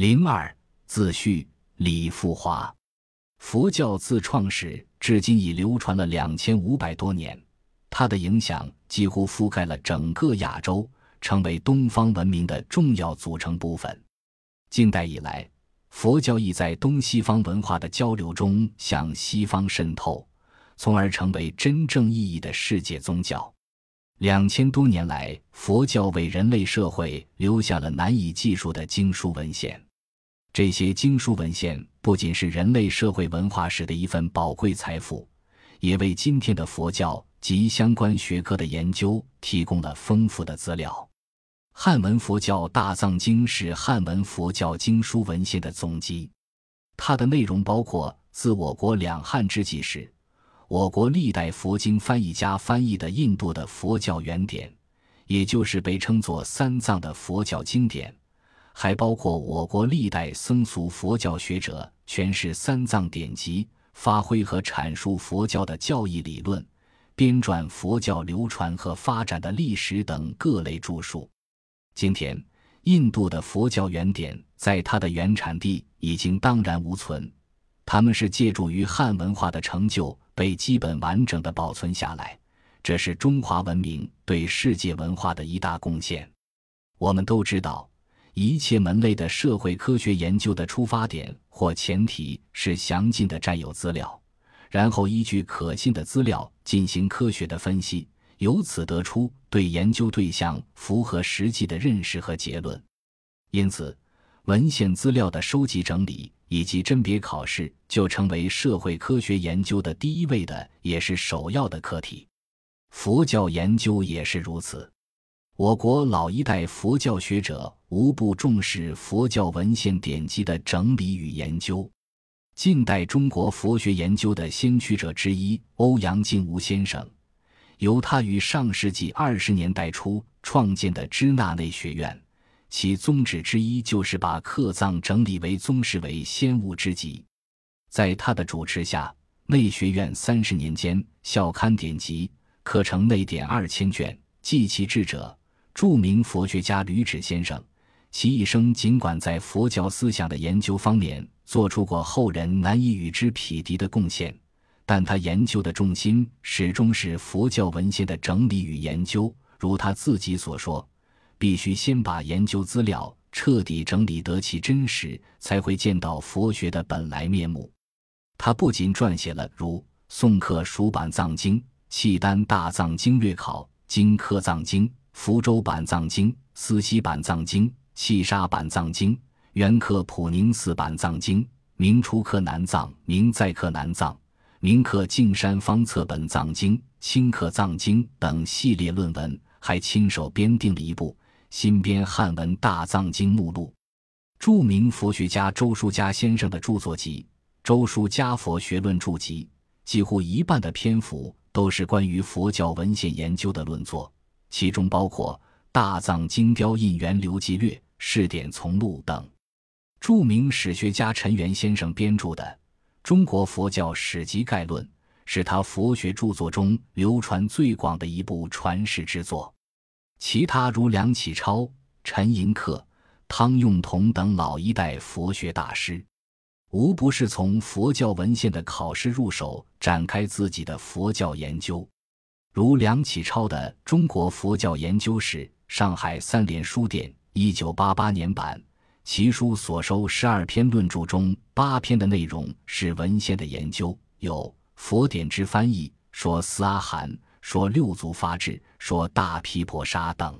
零二自序李富华，佛教自创始至今已流传了两千五百多年，它的影响几乎覆盖了整个亚洲，成为东方文明的重要组成部分。近代以来，佛教亦在东西方文化的交流中向西方渗透，从而成为真正意义的世界宗教。两千多年来，佛教为人类社会留下了难以计数的经书文献。这些经书文献不仅是人类社会文化史的一份宝贵财富，也为今天的佛教及相关学科的研究提供了丰富的资料。汉文佛教大藏经是汉文佛教经书文献的总集，它的内容包括自我国两汉之际时，我国历代佛经翻译家翻译的印度的佛教原典，也就是被称作三藏的佛教经典。还包括我国历代僧俗佛教学者诠释三藏典籍、发挥和阐述佛教的教义理论、编撰佛教流传和发展的历史等各类著述。今天，印度的佛教原典在它的原产地已经荡然无存，他们是借助于汉文化的成就被基本完整的保存下来，这是中华文明对世界文化的一大贡献。我们都知道。一切门类的社会科学研究的出发点或前提是详尽的占有资料，然后依据可信的资料进行科学的分析，由此得出对研究对象符合实际的认识和结论。因此，文献资料的收集整理以及甄别考试就成为社会科学研究的第一位的，也是首要的课题。佛教研究也是如此。我国老一代佛教学者无不重视佛教文献典籍的整理与研究。近代中国佛学研究的先驱者之一欧阳靖无先生，由他于上世纪二十年代初创建的支那内学院，其宗旨之一就是把刻藏整理为宗室为先物之极。在他的主持下，内学院三十年间校刊典籍、课程内典二千卷，记其智者。著名佛学家吕祉先生，其一生尽管在佛教思想的研究方面做出过后人难以与之匹敌的贡献，但他研究的重心始终是佛教文献的整理与研究。如他自己所说：“必须先把研究资料彻底整理得其真实，才会见到佛学的本来面目。”他不仅撰写了如《宋刻蜀版藏经》《契丹大藏经略考》《金科藏经》。福州版藏经、思溪版藏经、契沙版藏经、元刻普宁寺版藏经、明初刻南藏、明再刻南藏、明刻径山方册本藏经、清刻藏经等系列论文，还亲手编订了一部新编汉文大藏经目录。著名佛学家周书家先生的著作集《周书家佛学论著集》，几乎一半的篇幅都是关于佛教文献研究的论作。其中包括《大藏经雕印源流记略》《试点从录》等。著名史学家陈元先生编著的《中国佛教史籍概论》是他佛学著作中流传最广的一部传世之作。其他如梁启超、陈寅恪、汤用彤等老一代佛学大师，无不是从佛教文献的考试入手，展开自己的佛教研究。如梁启超的《中国佛教研究史》，上海三联书店一九八八年版。其书所收十二篇论著中，八篇的内容是文献的研究，有佛典之翻译，说四阿含，说六祖发智，说大毗婆沙等。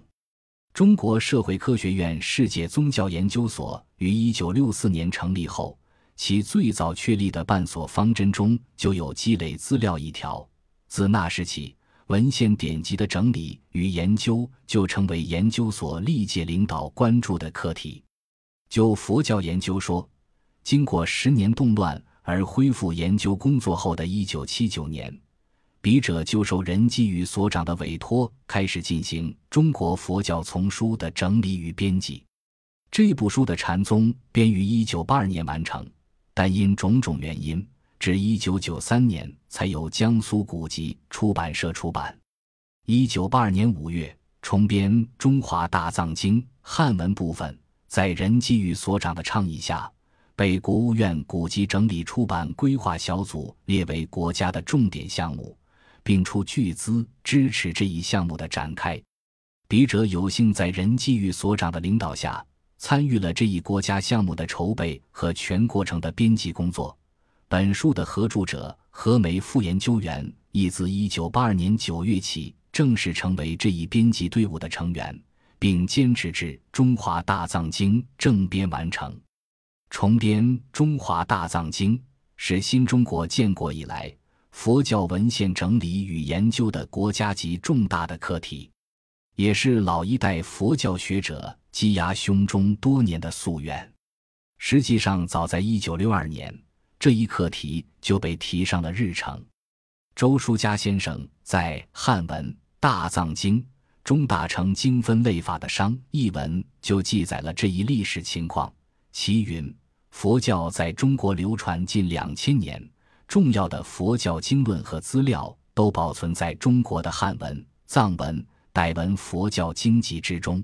中国社会科学院世界宗教研究所于一九六四年成立后，其最早确立的办所方针中就有积累资料一条。自那时起。文献典籍的整理与研究就成为研究所历届领导关注的课题。就佛教研究说，经过十年动乱而恢复研究工作后的一九七九年，笔者就受任基宇所长的委托，开始进行《中国佛教丛书》的整理与编辑。这部书的禅宗编于一九八二年完成，但因种种原因。至一九九三年，才由江苏古籍出版社出版。一九八二年五月，重编《中华大藏经》汉文部分，在任继玉所长的倡议下，被国务院古籍整理出版规划小组列为国家的重点项目，并出巨资支持这一项目的展开。笔者有幸在任继玉所长的领导下，参与了这一国家项目的筹备和全过程的编辑工作。本书的合著者何梅副研究员亦自1982年9月起正式成为这一编辑队伍的成员，并坚持至《中华大藏经》正编完成。重编《中华大藏经》是新中国建国以来佛教文献整理与研究的国家级重大的课题。也是老一代佛教学者积压胸中多年的夙愿。实际上，早在一九六二年，这一课题就被提上了日程。周书家先生在《汉文大藏经中大成经分类法的商》一文就记载了这一历史情况。其云：佛教在中国流传近两千年，重要的佛教经论和资料都保存在中国的汉文、藏文。傣文佛教经籍之中，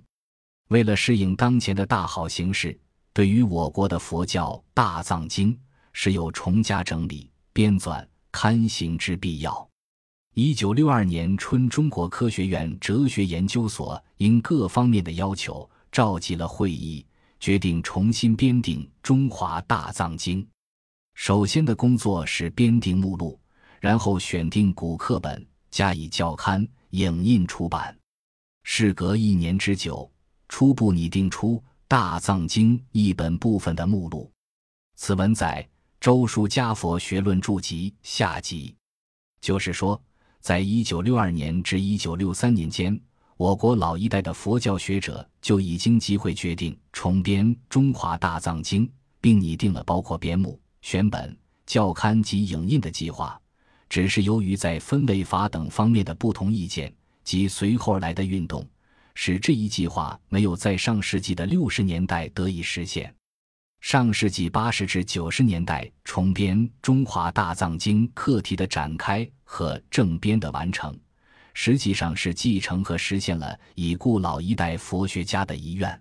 为了适应当前的大好形势，对于我国的佛教大藏经是有重加整理、编纂、刊行之必要。一九六二年春，中国科学院哲学研究所因各方面的要求，召集了会议，决定重新编订《中华大藏经》。首先的工作是编订目录，然后选定古课本，加以校刊。影印出版，事隔一年之久，初步拟定出《大藏经》一本部分的目录。此文在《周书家佛学论著集》下集。就是说，在一九六二年至一九六三年间，我国老一代的佛教学者就已经集会决定重编《中华大藏经》，并拟定了包括编目、选本、教刊及影印的计划。只是由于在分类法等方面的不同意见及随后而来的运动，使这一计划没有在上世纪的六十年代得以实现。上世纪八十至九十年代重编《中华大藏经》课题的展开和正编的完成，实际上是继承和实现了已故老一代佛学家的遗愿。《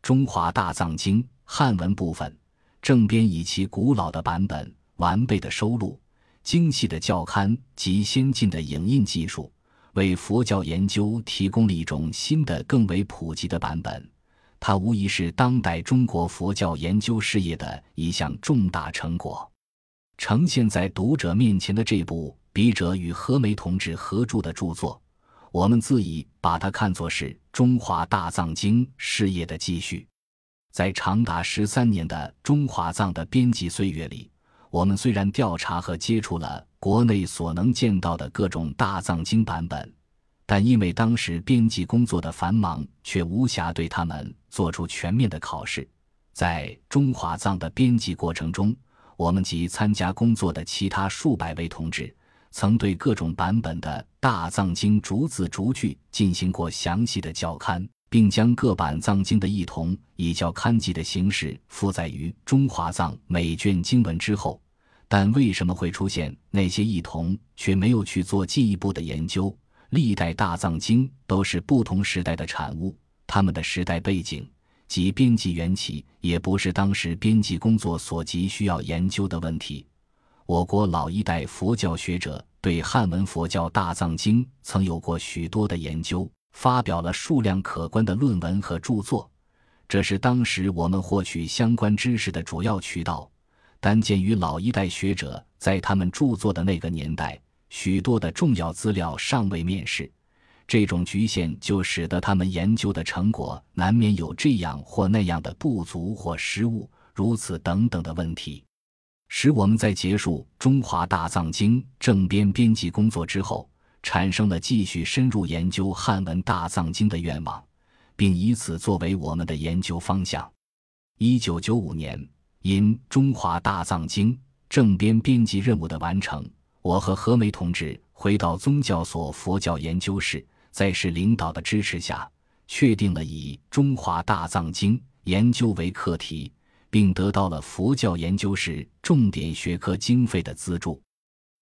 中华大藏经》汉文部分正编以其古老的版本、完备的收录。精细的校刊及先进的影印技术，为佛教研究提供了一种新的、更为普及的版本。它无疑是当代中国佛教研究事业的一项重大成果。呈现在读者面前的这部笔者与何梅同志合著的著作，我们自以把它看作是中华大藏经事业的继续。在长达十三年的中华藏的编辑岁月里。我们虽然调查和接触了国内所能见到的各种大藏经版本，但因为当时编辑工作的繁忙，却无暇对他们做出全面的考试。在中华藏的编辑过程中，我们及参加工作的其他数百位同志，曾对各种版本的大藏经逐字逐句进行过详细的校勘。并将各版藏经的异同以较刊集的形式附载于中华藏每卷经文之后，但为什么会出现那些异同，却没有去做进一步的研究？历代大藏经都是不同时代的产物，他们的时代背景及编辑缘起，也不是当时编辑工作所急需要研究的问题。我国老一代佛教学者对汉文佛教大藏经曾有过许多的研究。发表了数量可观的论文和著作，这是当时我们获取相关知识的主要渠道。但鉴于老一代学者在他们著作的那个年代，许多的重要资料尚未面世，这种局限就使得他们研究的成果难免有这样或那样的不足或失误，如此等等的问题，使我们在结束《中华大藏经》正编编辑工作之后。产生了继续深入研究汉文大藏经的愿望，并以此作为我们的研究方向。一九九五年，因《中华大藏经》正编编辑任务的完成，我和何梅同志回到宗教所佛教研究室，在市领导的支持下，确定了以《中华大藏经》研究为课题，并得到了佛教研究室重点学科经费的资助。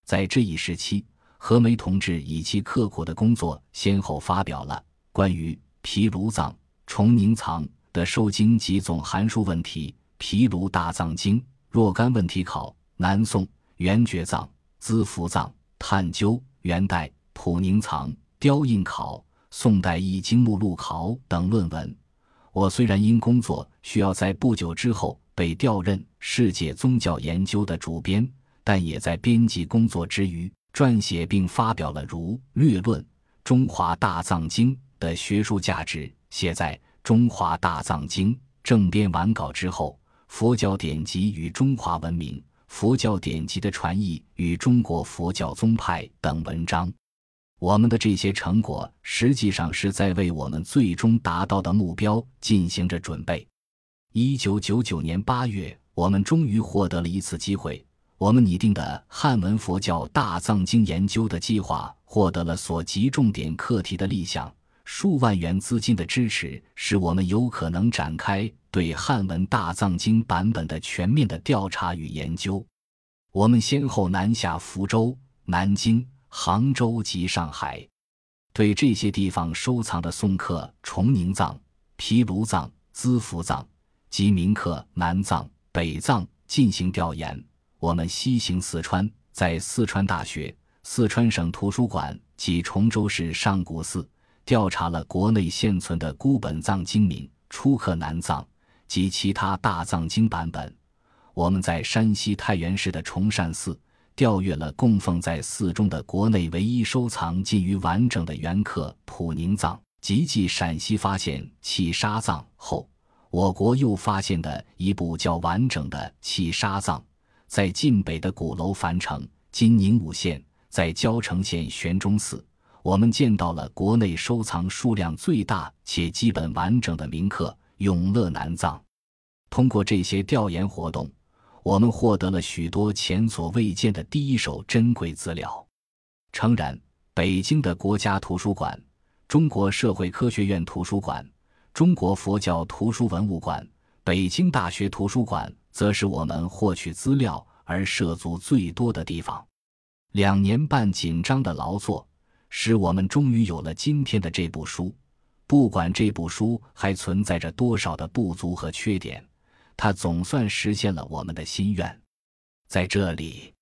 在这一时期。何梅同志以其刻苦的工作，先后发表了关于毗卢藏、崇宁藏、的受经及总函数问题，毗卢大藏经若干问题考，南宋元觉藏、资福藏探究，元代普宁藏雕印考，宋代易经目录考等论文。我虽然因工作需要在不久之后被调任世界宗教研究的主编，但也在编辑工作之余撰写并发表了如《略论中华大藏经》的学术价值。写在《中华大藏经》正编完稿之后，《佛教典籍与中华文明》《佛教典籍的传译与中国佛教宗派》等文章。我们的这些成果，实际上是在为我们最终达到的目标进行着准备。一九九九年八月，我们终于获得了一次机会。我们拟定的汉文佛教大藏经研究的计划，获得了所及重点课题的立项。数万元资金的支持，使我们有可能展开对汉文大藏经版本的全面的调查与研究。我们先后南下福州、南京。杭州及上海，对这些地方收藏的宋刻崇宁藏、毗卢藏、资福藏及明刻南藏、北藏进行调研。我们西行四川，在四川大学、四川省图书馆及崇州市上古寺调查了国内现存的孤本藏经名、初刻南藏及其他大藏经版本。我们在山西太原市的崇善寺。调阅了供奉在寺中的国内唯一收藏近于完整的原刻普宁藏，及继陕西发现契沙藏后，我国又发现的一部较完整的契沙藏，在晋北的鼓楼樊城（今宁武县）在交城县玄中寺，我们见到了国内收藏数量最大且基本完整的铭刻永乐南藏。通过这些调研活动。我们获得了许多前所未见的第一手珍贵资料。诚然，北京的国家图书馆、中国社会科学院图书馆、中国佛教图书文物馆、北京大学图书馆，则是我们获取资料而涉足最多的地方。两年半紧张的劳作，使我们终于有了今天的这部书。不管这部书还存在着多少的不足和缺点。它总算实现了我们的心愿，在这里，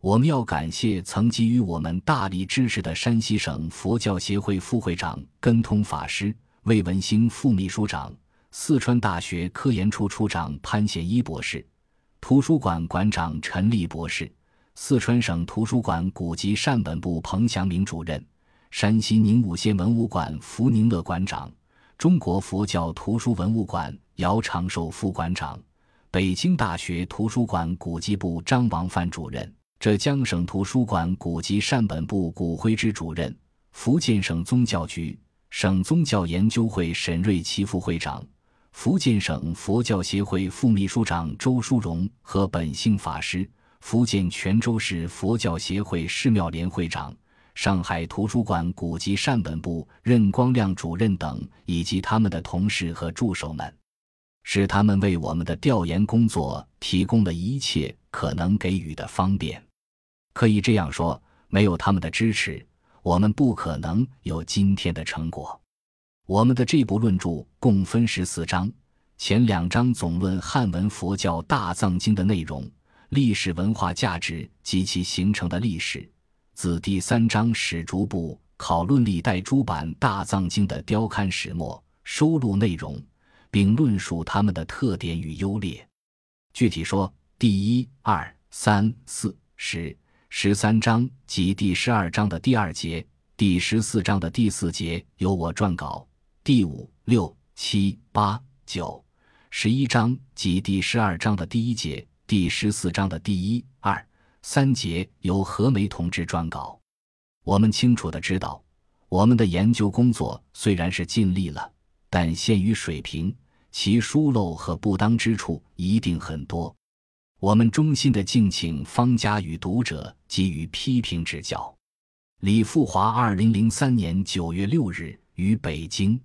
我们要感谢曾给予我们大力支持的山西省佛教协会副会长根通法师、魏文兴副秘书长、四川大学科研处处长潘显一博士、图书馆馆长陈立博士、四川省图书馆古籍善本部彭祥明主任、山西宁武县文物馆福宁乐馆长。中国佛教图书文物馆姚长寿副馆长，北京大学图书馆古籍部张王范主任，浙江省图书馆古籍善本部古徽之主任，福建省宗教局、省宗教研究会沈瑞奇副会长，福建省佛教协会副秘书长周淑荣和本性法师，福建泉州市佛教协会寺庙联会长。上海图书馆古籍善本部任光亮主任等，以及他们的同事和助手们，是他们为我们的调研工作提供了一切可能给予的方便。可以这样说，没有他们的支持，我们不可能有今天的成果。我们的这部论著共分十四章，前两章总论汉文佛教大藏经的内容、历史文化价值及其形成的历史。自第三章始逐步考论历代诸版大藏经的雕刊始末、收录内容，并论述它们的特点与优劣。具体说，第一、二、三、四、十、十三章及第十二章的第二节、第十四章的第四节由我撰稿；第五、六、七、八、九、十一章及第十二章的第一节、第十四章的第一、二。三节由何梅同志撰稿。我们清楚的知道，我们的研究工作虽然是尽力了，但限于水平，其疏漏和不当之处一定很多。我们衷心的敬请方家与读者给予批评指教。李富华，二零零三年九月六日于北京。